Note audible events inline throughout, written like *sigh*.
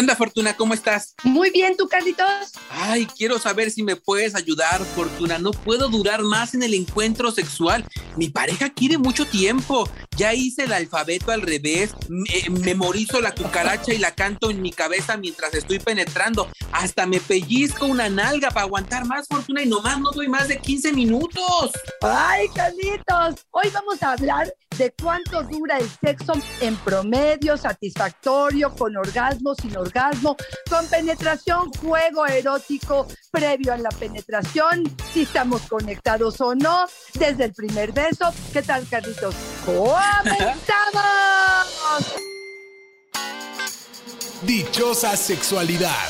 onda, Fortuna? ¿Cómo estás? Muy bien, ¿tú, Carlitos? Ay, quiero saber si me puedes ayudar, Fortuna. No puedo durar más en el encuentro sexual. Mi pareja quiere mucho tiempo. Ya hice el alfabeto al revés, me memorizo la cucaracha y la canto en mi cabeza mientras estoy penetrando. Hasta me pellizco una nalga para aguantar más, Fortuna, y nomás no doy más de 15 minutos. Ay, Carlitos, hoy vamos a hablar de cuánto dura el sexo en promedio, satisfactorio, con orgasmo, sin orgasmo, con penetración, juego erótico previo a la penetración, si estamos conectados o no, desde el primer beso. ¿Qué tal, Carlitos? ¡Comenzamos! Dichosa sexualidad.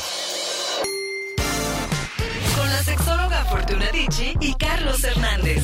Con la sexóloga Fortuna Dicci y Carlos Hernández.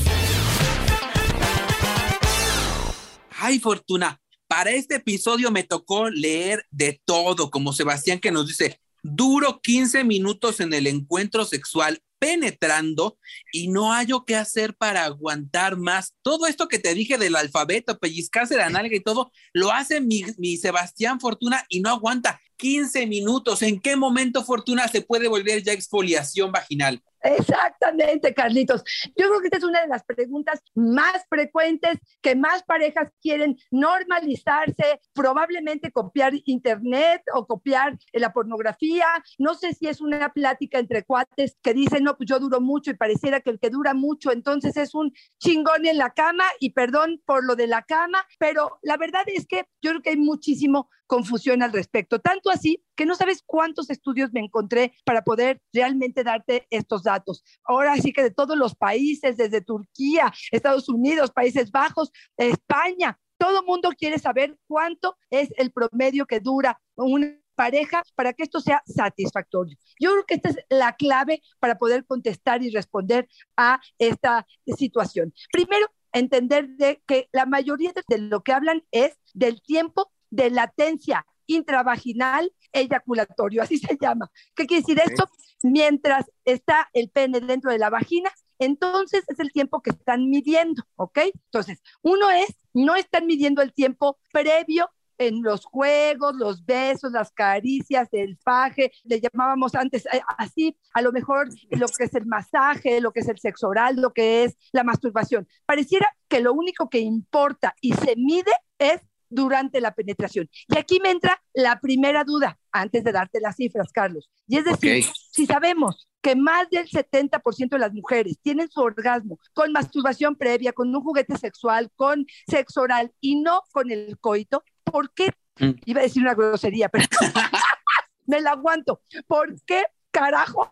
Ay, Fortuna, para este episodio me tocó leer de todo, como Sebastián que nos dice, duro 15 minutos en el encuentro sexual penetrando y no hallo qué hacer para aguantar más. Todo esto que te dije del alfabeto, pellizcarse la nalga y todo, lo hace mi, mi Sebastián Fortuna y no aguanta 15 minutos. ¿En qué momento Fortuna se puede volver ya exfoliación vaginal? Exactamente, Carlitos. Yo creo que esta es una de las preguntas más frecuentes que más parejas quieren normalizarse, probablemente copiar internet o copiar la pornografía. No sé si es una plática entre cuates que dicen, no, pues yo duro mucho y pareciera que el que dura mucho entonces es un chingón en la cama y perdón por lo de la cama, pero la verdad es que yo creo que hay muchísimo confusión al respecto. Tanto así que no sabes cuántos estudios me encontré para poder realmente darte estos datos. Ahora sí que de todos los países, desde Turquía, Estados Unidos, Países Bajos, España, todo mundo quiere saber cuánto es el promedio que dura una pareja para que esto sea satisfactorio. Yo creo que esta es la clave para poder contestar y responder a esta situación. Primero, entender de que la mayoría de lo que hablan es del tiempo de latencia intravaginal eyaculatorio, así se llama. ¿Qué quiere decir esto? Mientras está el pene dentro de la vagina, entonces es el tiempo que están midiendo, ¿ok? Entonces, uno es, no están midiendo el tiempo previo en los juegos, los besos, las caricias, el faje, le llamábamos antes eh, así, a lo mejor lo que es el masaje, lo que es el sexo oral, lo que es la masturbación. Pareciera que lo único que importa y se mide es durante la penetración. Y aquí me entra la primera duda, antes de darte las cifras, Carlos. Y es decir, si sabemos que más del 70% de las mujeres tienen su orgasmo con masturbación previa, con un juguete sexual, con sexo oral y no con el coito, ¿por qué? Mm. Iba a decir una grosería, pero *laughs* me la aguanto. ¿Por qué carajos?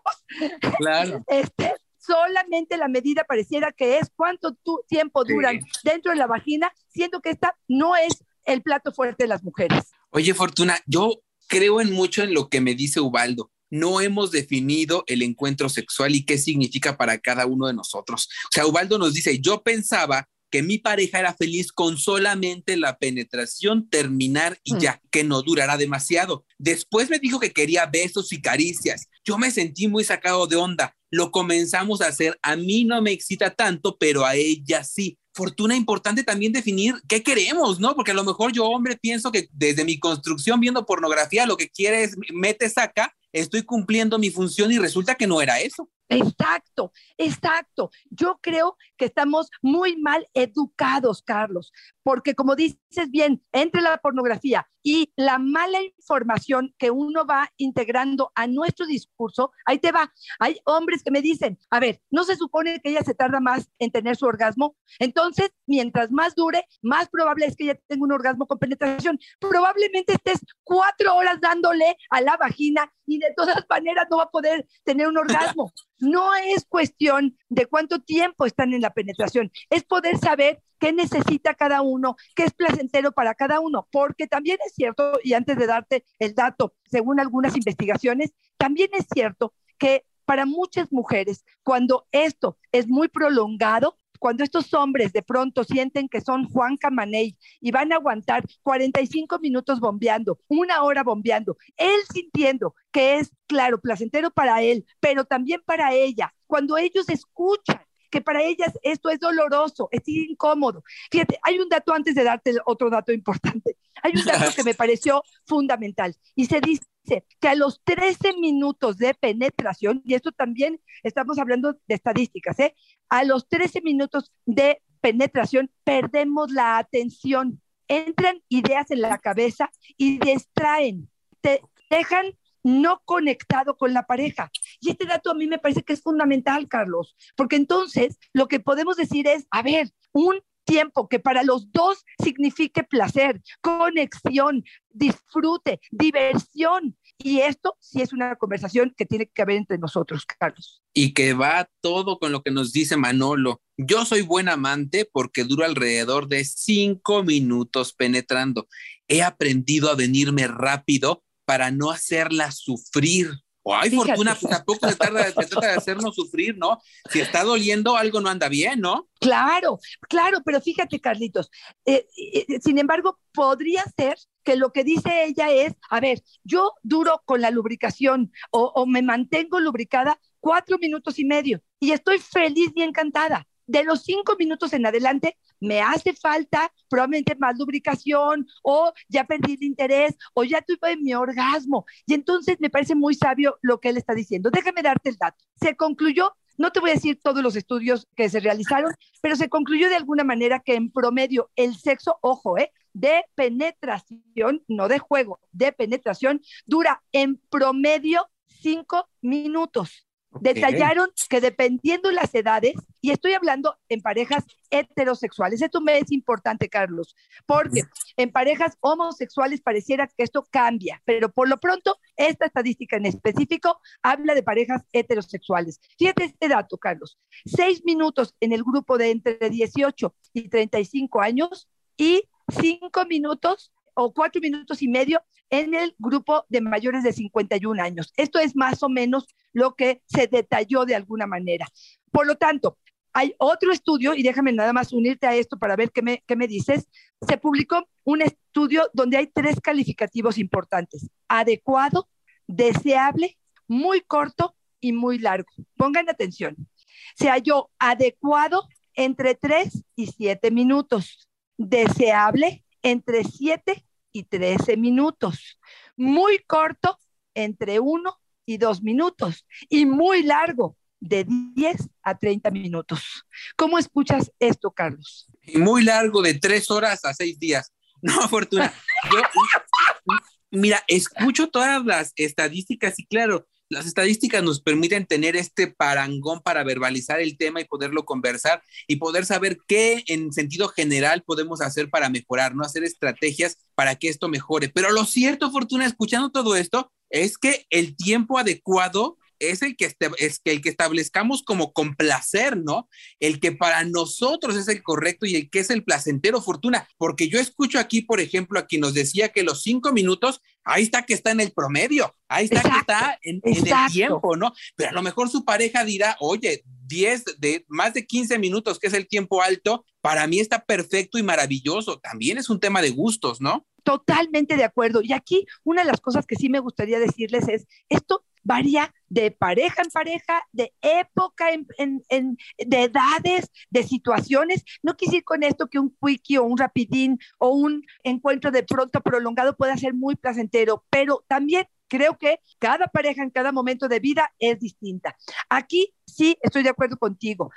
Claro. *laughs* Este, solamente la medida pareciera que es cuánto tiempo duran dentro de la vagina, siendo que esta no es el plato fuerte de las mujeres. Oye, Fortuna, yo creo en mucho en lo que me dice Ubaldo. No hemos definido el encuentro sexual y qué significa para cada uno de nosotros. O sea, Ubaldo nos dice, yo pensaba que mi pareja era feliz con solamente la penetración, terminar y mm. ya, que no durará demasiado. Después me dijo que quería besos y caricias. Yo me sentí muy sacado de onda. Lo comenzamos a hacer. A mí no me excita tanto, pero a ella sí fortuna importante también definir qué queremos, ¿no? Porque a lo mejor yo, hombre, pienso que desde mi construcción viendo pornografía, lo que quiere es mete, saca, estoy cumpliendo mi función y resulta que no era eso. Exacto, exacto. Yo creo que estamos muy mal educados, Carlos, porque como dices bien, entre la pornografía y la mala información que uno va integrando a nuestro discurso, ahí te va. Hay hombres que me dicen, a ver, ¿no se supone que ella se tarda más en tener su orgasmo? Entonces, mientras más dure, más probable es que ella tenga un orgasmo con penetración. Probablemente estés cuatro horas dándole a la vagina y de todas maneras no va a poder tener un orgasmo. No es cuestión de cuánto tiempo están en la penetración, es poder saber qué necesita cada uno, qué es placentero para cada uno, porque también es cierto, y antes de darte el dato, según algunas investigaciones, también es cierto que para muchas mujeres, cuando esto es muy prolongado, cuando estos hombres de pronto sienten que son Juan Camaney y van a aguantar 45 minutos bombeando, una hora bombeando, él sintiendo que es, claro, placentero para él, pero también para ella, cuando ellos escuchan que para ellas esto es doloroso, es incómodo. Fíjate, hay un dato antes de darte otro dato importante. Hay un dato que me *laughs* pareció fundamental y se dice que a los 13 minutos de penetración, y esto también estamos hablando de estadísticas, ¿eh? a los 13 minutos de penetración perdemos la atención, entran ideas en la cabeza y distraen, te dejan no conectado con la pareja. Y este dato a mí me parece que es fundamental, Carlos, porque entonces lo que podemos decir es, a ver, un tiempo que para los dos signifique placer, conexión, disfrute, diversión. Y esto sí es una conversación que tiene que haber entre nosotros, Carlos. Y que va todo con lo que nos dice Manolo. Yo soy buen amante porque duro alrededor de cinco minutos penetrando. He aprendido a venirme rápido para no hacerla sufrir. O hay fortuna, pues tampoco se, tarda, trata de hacernos sufrir, ¿no? Si está doliendo, algo no anda bien, ¿no? Claro, claro, pero fíjate, Carlitos, eh, eh, sin embargo, podría ser que lo que dice ella es, a ver, yo duro con la lubricación o, o me mantengo lubricada cuatro minutos y medio y estoy feliz y encantada. De los cinco minutos en adelante, me hace falta probablemente más lubricación o ya perdí el interés o ya tuve mi orgasmo. Y entonces me parece muy sabio lo que él está diciendo. Déjame darte el dato. Se concluyó no te voy a decir todos los estudios que se realizaron, pero se concluyó de alguna manera que en promedio el sexo, ojo, ¿eh? de penetración, no de juego, de penetración, dura en promedio cinco minutos. Detallaron que dependiendo las edades, y estoy hablando en parejas heterosexuales, esto me es importante, Carlos, porque en parejas homosexuales pareciera que esto cambia, pero por lo pronto esta estadística en específico habla de parejas heterosexuales. Fíjate este dato, Carlos, seis minutos en el grupo de entre 18 y 35 años y cinco minutos o cuatro minutos y medio en el grupo de mayores de 51 años. Esto es más o menos lo que se detalló de alguna manera. Por lo tanto, hay otro estudio, y déjame nada más unirte a esto para ver qué me, qué me dices. Se publicó un estudio donde hay tres calificativos importantes. Adecuado, deseable, muy corto y muy largo. Pongan atención. Se halló adecuado entre 3 y 7 minutos, deseable entre 7 y 13 minutos, muy corto entre 1 y 2 minutos y muy largo de 10 a 30 minutos. ¿Cómo escuchas esto, Carlos? muy largo de 3 horas a 6 días. *laughs* No, Fortuna. Yo, mira, escucho todas las estadísticas y claro, las estadísticas nos permiten tener este parangón para verbalizar el tema y poderlo conversar y poder saber qué en sentido general podemos hacer para mejorar, no hacer estrategias para que esto mejore. Pero lo cierto, Fortuna, escuchando todo esto, es que el tiempo adecuado es el que, este, es que el que establezcamos como complacer, ¿no? El que para nosotros es el correcto y el que es el placentero, Fortuna. Porque yo escucho aquí, por ejemplo, aquí nos decía que los cinco minutos, ahí está que está en el promedio, ahí está que está en, en, el tiempo, ¿no? Pero a lo mejor su pareja dirá, oye, 10, de más de 15 minutos, que es el tiempo alto, para mí está perfecto y maravilloso. También es un tema de gustos, ¿no? Totalmente de acuerdo. Y aquí una de las cosas que sí me gustaría decirles es, esto varía de pareja en pareja, de época, en, en, de edades, de situaciones. No quisiera con esto que un quickie o un rapidín o un encuentro de pronto prolongado pueda ser muy placentero, pero también creo que cada pareja en cada momento de vida es distinta. Aquí sí estoy de acuerdo contigo.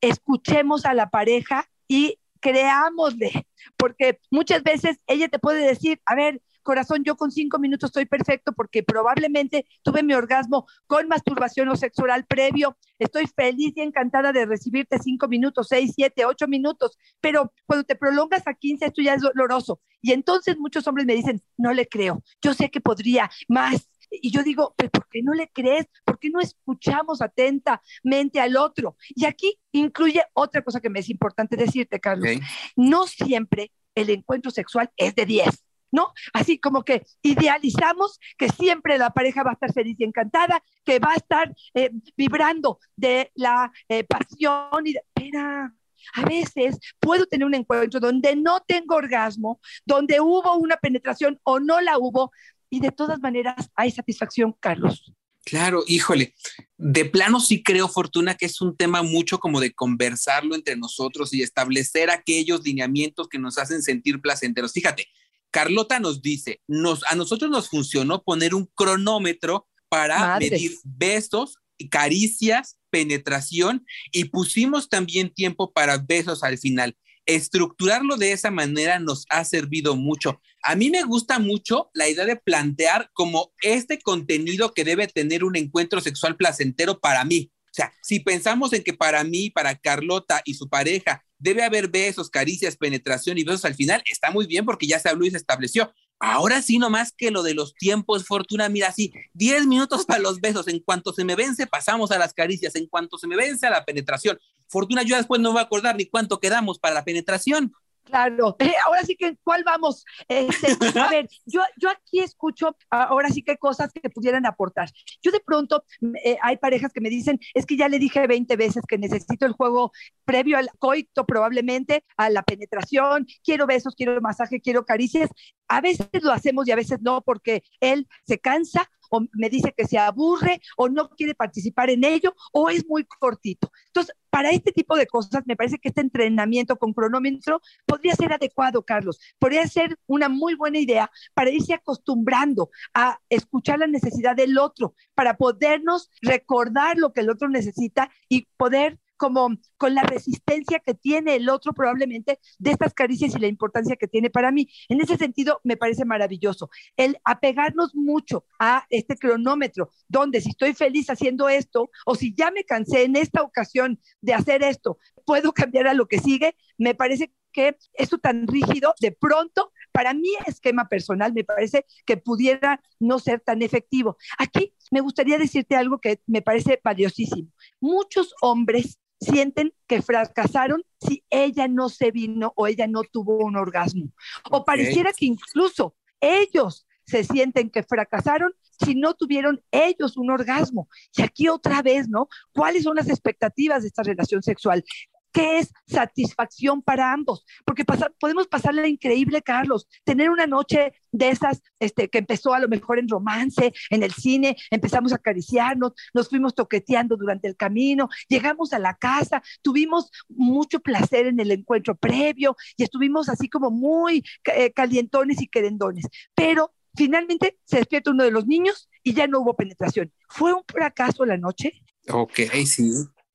Escuchemos a la pareja y creámosle, porque muchas veces ella te puede decir, a ver, corazón, yo con cinco minutos estoy perfecto porque probablemente tuve mi orgasmo con masturbación o sexo oral previo. Estoy feliz y encantada de recibirte cinco minutos, seis, siete, ocho minutos, pero cuando te prolongas a 15, esto ya es doloroso. Y entonces muchos hombres me dicen, no le creo, yo sé que podría más. Y yo digo, ¿por qué no le crees? ¿Por qué no escuchamos atentamente al otro? Y aquí incluye otra cosa que me es importante decirte, Carlos. No siempre el encuentro sexual es de 10. ¿No? Así como que idealizamos que siempre la pareja va a estar feliz y encantada, que va a estar eh, vibrando de la eh, pasión y de... Espera, a veces puedo tener un encuentro donde no tengo orgasmo, donde hubo una penetración o no la hubo, y de todas maneras hay satisfacción, Carlos. Claro, híjole, de plano sí creo, Fortuna, que es un tema mucho como de conversarlo entre nosotros y establecer aquellos lineamientos que nos hacen sentir placenteros. Fíjate, Carlota nos dice, nos, a nosotros nos funcionó poner un cronómetro para medir besos, caricias, penetración y pusimos también tiempo para besos al final. Estructurarlo de esa manera nos ha servido mucho. A mí me gusta mucho la idea de plantear como este contenido que debe tener un encuentro sexual placentero para mí. O sea, si pensamos en que para mí, para Carlota y su pareja, debe haber besos, caricias, penetración y besos al final, está muy bien porque ya se habló y se estableció. Ahora sí, nomás que lo de los tiempos, Fortuna, mira, así, 10 minutos para los besos, en cuanto se me vence, pasamos a las caricias, en cuanto se me vence a la penetración. Fortuna, yo después no voy a acordar ni cuánto quedamos para la penetración. Claro, *laughs* Eh, ahora sí que, ¿cuál vamos? Este, a ver, *laughs* yo, yo aquí escucho, ah, ahora sí que hay cosas que pudieran aportar. Yo de pronto, eh, hay parejas que me dicen, es que ya le dije 20 veces que necesito el juego previo al coito, probablemente, a la penetración, quiero besos, quiero masaje, quiero caricias. A veces lo hacemos y a veces no, porque él se cansa o me dice que se aburre o no quiere participar en ello o es muy cortito. Entonces, para este tipo de cosas, me parece que este entrenamiento con cronómetro podría ser adecuado, Carlos. Podría ser una muy buena idea para irse acostumbrando a escuchar la necesidad del otro, para podernos recordar lo que el otro necesita y poder como con la resistencia que tiene el otro probablemente de estas caricias y la importancia que tiene para mí. En ese sentido, me parece maravilloso. El apegarnos mucho a este cronómetro, donde si estoy feliz haciendo esto o si ya me cansé en esta ocasión de hacer esto, puedo *laughs* cambiar a lo que sigue, me parece que esto tan rígido, de pronto, para mi esquema personal, me parece que pudiera no ser tan efectivo. Aquí me gustaría decirte algo que me parece valiosísimo. Muchos hombres sienten que fracasaron si ella no se vino o ella no tuvo un orgasmo. O pareciera que incluso ellos se sienten que fracasaron si no tuvieron ellos un orgasmo. Y aquí otra vez, ¿no? ¿Cuáles son las expectativas de esta relación sexual? ¿Qué es satisfacción para ambos? Porque pasa- podemos pasarla increíble, Carlos, tener una noche de esas este, que empezó a lo mejor en romance, en el cine, empezamos a acariciarnos, nos fuimos toqueteando durante el camino, llegamos a la casa, tuvimos mucho placer en el encuentro previo y estuvimos así como muy eh, calientones y querendones. Pero finalmente se despierta uno de los niños y ya no hubo penetración. ¿Fue un fracaso la noche? Ok, sí.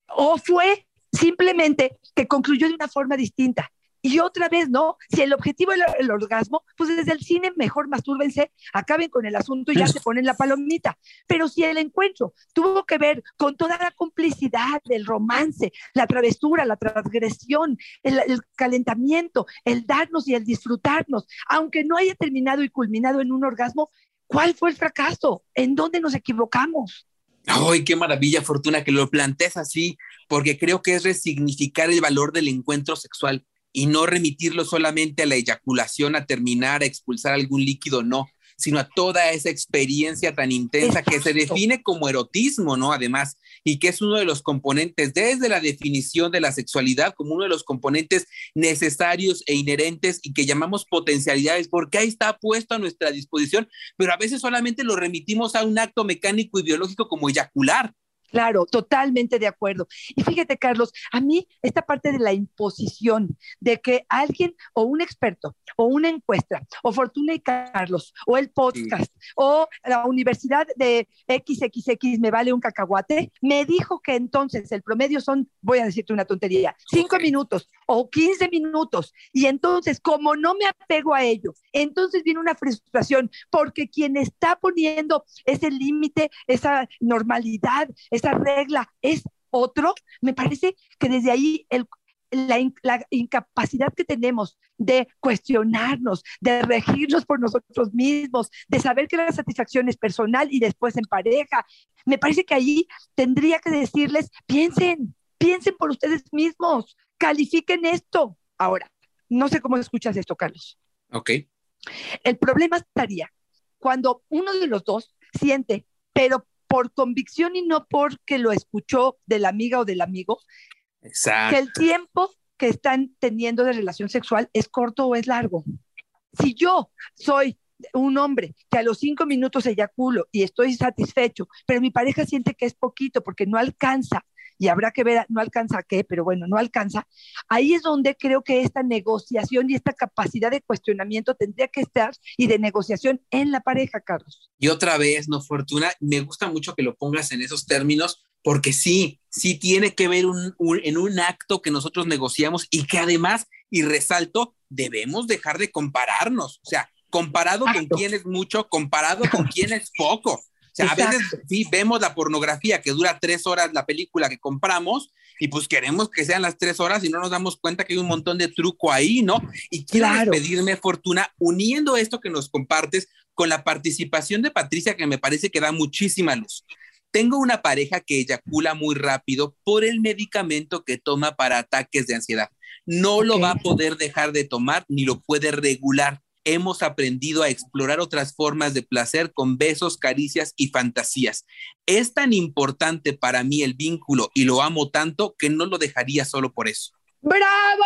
¿O fue simplemente que concluyó de una forma distinta? Y otra vez, ¿no? Si el objetivo era el orgasmo, pues desde el cine mejor mastúrbense, acaben con el asunto y ya se ponen la palomita. Pero si el encuentro tuvo que ver con toda la complicidad del romance, la travesura, la transgresión, el, el calentamiento, el darnos y el disfrutarnos, aunque no haya terminado y culminado en un orgasmo, ¿cuál fue el fracaso? ¿En dónde nos equivocamos? ¡Ay, qué maravilla, Fortuna, que lo plantees así! Porque creo que es resignificar el valor del encuentro sexual y no remitirlo solamente a la eyaculación, a terminar, a expulsar algún líquido, no, sino a toda esa experiencia tan intensa que se define como erotismo, ¿no? Además, y que es uno de los componentes, desde la definición de la sexualidad, como uno de los componentes necesarios e inherentes y que llamamos potencialidades, porque ahí está puesto a nuestra disposición, pero a veces solamente lo remitimos a un acto mecánico y biológico como eyacular. Claro, totalmente de acuerdo. Y fíjate, Carlos, a mí esta parte de la imposición, de que alguien o un experto o una encuesta o Fortuna y Carlos o el podcast o la Universidad de XXX me vale un cacahuate, me dijo que entonces el promedio son, voy a decirte una tontería, cinco minutos o 15 minutos. Y entonces, como no me apego a ello, entonces viene una frustración porque quien está poniendo ese límite, esa normalidad, esa regla es otro, me parece que desde ahí el, la, la incapacidad que tenemos de cuestionarnos, de regirnos por nosotros mismos, de saber que la satisfacción es personal y después en pareja, me parece que ahí tendría que decirles, piensen, piensen por ustedes mismos, califiquen esto. Ahora, no sé cómo escuchas esto, Carlos. Ok. El problema estaría cuando uno de los dos siente, pero por convicción y no porque lo escuchó de la amiga o del amigo, Exacto. que el tiempo que están teniendo de relación sexual es corto o es largo. Si yo soy un hombre que a los cinco minutos eyaculo y estoy satisfecho, pero mi pareja siente que es poquito porque no alcanza, y habrá que ver, no alcanza qué, pero bueno, no alcanza, ahí es donde creo que esta negociación y esta capacidad de cuestionamiento tendría que estar y de negociación en la pareja, Carlos. Y otra vez, no, Fortuna, me gusta mucho que lo pongas en esos términos, porque sí, sí tiene que ver en un acto que nosotros negociamos y que además, y resalto, debemos dejar de compararnos. O sea, comparado con quién es mucho, comparado con quién es poco. Sea, a veces sí vemos la pornografía que dura tres horas la película que compramos y pues queremos que sean las tres horas y no nos damos cuenta que hay un montón de truco ahí, ¿no? Y quiero pedirme Fortuna, uniendo esto que nos compartes con la participación de Patricia, que me parece que da muchísima luz. Tengo una pareja que eyacula muy rápido por el medicamento que toma para ataques de ansiedad. No lo va a poder dejar de tomar ni lo puede regular hemos aprendido a explorar otras formas de placer con besos, caricias y fantasías. Es tan importante para mí el vínculo y lo amo tanto que no lo dejaría solo por eso. ¡Bravo!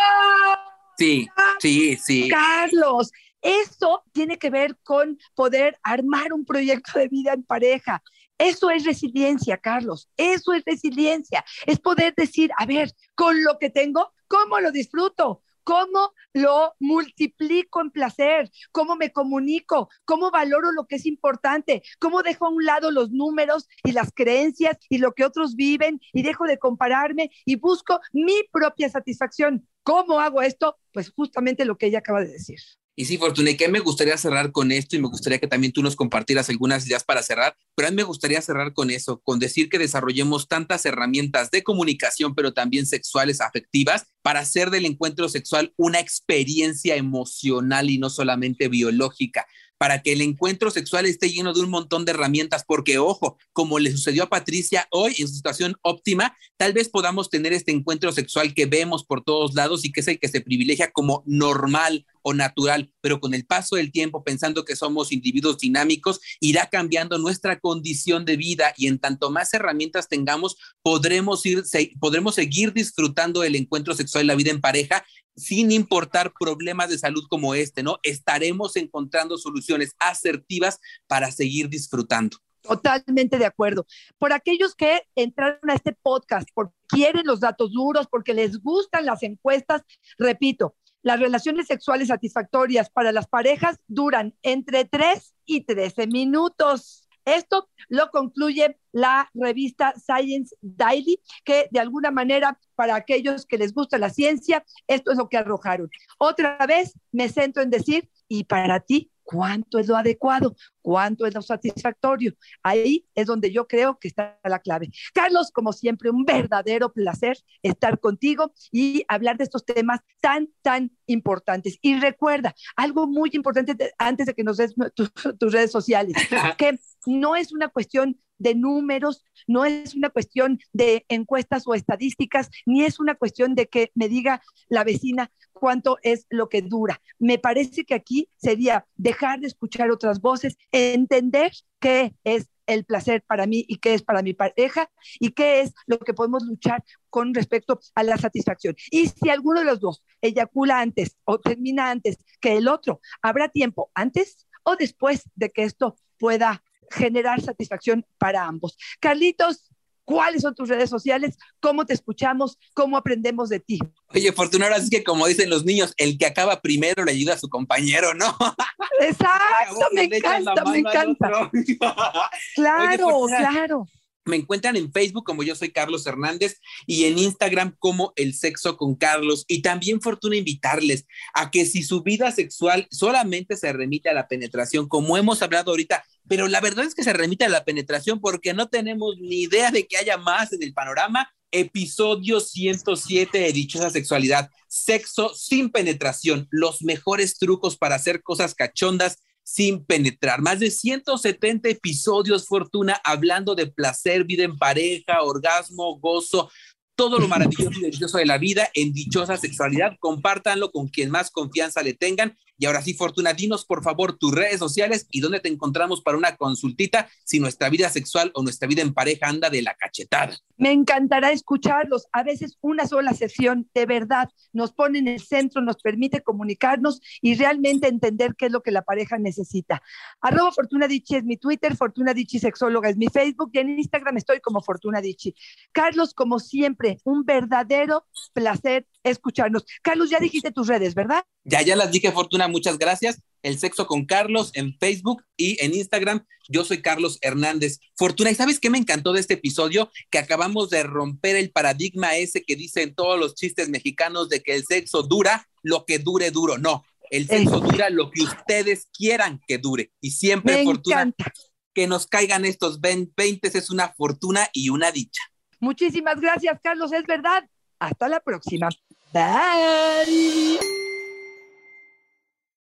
Sí, sí, sí. Carlos, eso tiene que ver con poder armar un proyecto de vida en pareja. Eso es resiliencia, Carlos. Eso es resiliencia. Es poder decir, a ver, con lo que tengo, ¿cómo lo disfruto? Cómo lo multiplico en placer, cómo me comunico, cómo valoro lo que es importante, cómo dejo a un lado los números y las creencias y lo que otros viven y dejo de compararme y busco mi propia satisfacción. ¿Cómo hago esto? Pues justamente lo que ella acaba de decir. Y sí, Fortuna, y que me gustaría cerrar con esto y me gustaría que también tú nos compartieras algunas ideas para cerrar, pero a mí me gustaría cerrar con eso, con decir que desarrollemos tantas herramientas de comunicación, pero también sexuales, afectivas, para hacer del encuentro sexual una experiencia emocional y no solamente biológica para que el encuentro sexual esté lleno de un montón de herramientas, porque ojo, como le sucedió a Patricia hoy en su situación óptima, tal vez podamos tener este encuentro sexual que vemos por todos lados y que es el que se privilegia como normal o natural, pero con el paso del tiempo, pensando que somos individuos dinámicos, irá cambiando nuestra condición de vida y en tanto más herramientas tengamos, podremos, ir, podremos seguir disfrutando del encuentro sexual y la vida en pareja sin importar problemas de salud como este, ¿no? Estaremos encontrando soluciones asertivas para seguir disfrutando. Totalmente de acuerdo. Por aquellos que entraron a este podcast, porque quieren los datos duros, porque les gustan las encuestas, repito, las relaciones sexuales satisfactorias para las parejas duran entre 3 y 13 minutos. Esto lo concluye la revista Science Daily, que de alguna manera, para aquellos que les gusta la ciencia, esto es lo que arrojaron. Otra vez me centro en decir, ¿y para ti cuánto es lo adecuado? ¿Cuánto es lo satisfactorio? Ahí es donde yo creo que está la clave. Carlos, como siempre, un verdadero placer estar contigo y hablar de estos temas tan, tan importantes. Y recuerda, algo muy importante antes de que nos des tus redes sociales, *laughs* que no es una cuestión de números, no es una cuestión de encuestas o estadísticas, ni es una cuestión de que me diga la vecina cuánto es lo que dura. Me parece que aquí sería dejar de escuchar otras voces, entender qué es el placer para mí y qué es para mi pareja y qué es lo que podemos luchar con respecto a la satisfacción. Y si alguno de los dos eyacula antes o termina antes que el otro, habrá tiempo antes o después de que esto pueda generar satisfacción para ambos. Carlitos, ¿cuáles son tus redes sociales? ¿Cómo te escuchamos? ¿Cómo aprendemos de ti? Oye, Fortuna, ahora sí que como dicen los niños, el que acaba primero le ayuda a su compañero, ¿no? *laughs* Exacto, me encanta, me encanta. *laughs* claro, claro. Me encuentran en Facebook como yo soy Carlos Hernández y en Instagram como El Sexo con Carlos. Y también fortuna invitarles a que si su vida sexual solamente se remite a la penetración, como hemos hablado ahorita, pero la verdad es que se remite a la penetración porque no tenemos ni idea de que haya más en el panorama. Episodio 107 de Dichosa Sexualidad, sexo sin penetración, los mejores trucos para hacer cosas cachondas sin penetrar. Más de 170 episodios, Fortuna, hablando de placer, vida en pareja, orgasmo, gozo, todo lo maravilloso y delicioso de la vida en dichosa sexualidad. Compártanlo con quien más confianza le tengan Y ahora sí, Fortuna, dinos por favor tus redes sociales y dónde te encontramos para una consultita si nuestra vida sexual o nuestra vida en pareja anda de la cachetada. Me encantará escucharlos. A veces una sola sesión de verdad nos pone en el centro, nos permite comunicarnos y realmente entender qué es lo que la pareja necesita. Arroba Fortuna es mi Twitter, Fortuna Dichi Sexóloga es mi Facebook y en Instagram estoy como Fortuna Dichi. Carlos, como siempre, un verdadero placer escucharnos. Carlos, ya dijiste tus redes, ¿verdad? Ya, ya las dije, Fortuna, muchas gracias. El sexo con Carlos en Facebook y en Instagram. Yo soy Carlos Hernández. Fortuna, ¿y sabes qué me encantó de este episodio? Que acabamos de romper el paradigma ese que dicen todos los chistes mexicanos de que el sexo dura lo que dure duro. No, el sexo dura lo que ustedes quieran que dure. Y siempre, Me Fortuna, encanta. que nos caigan estos 20 es una fortuna y una dicha. Muchísimas gracias, Carlos, es verdad. Hasta la próxima. Bye.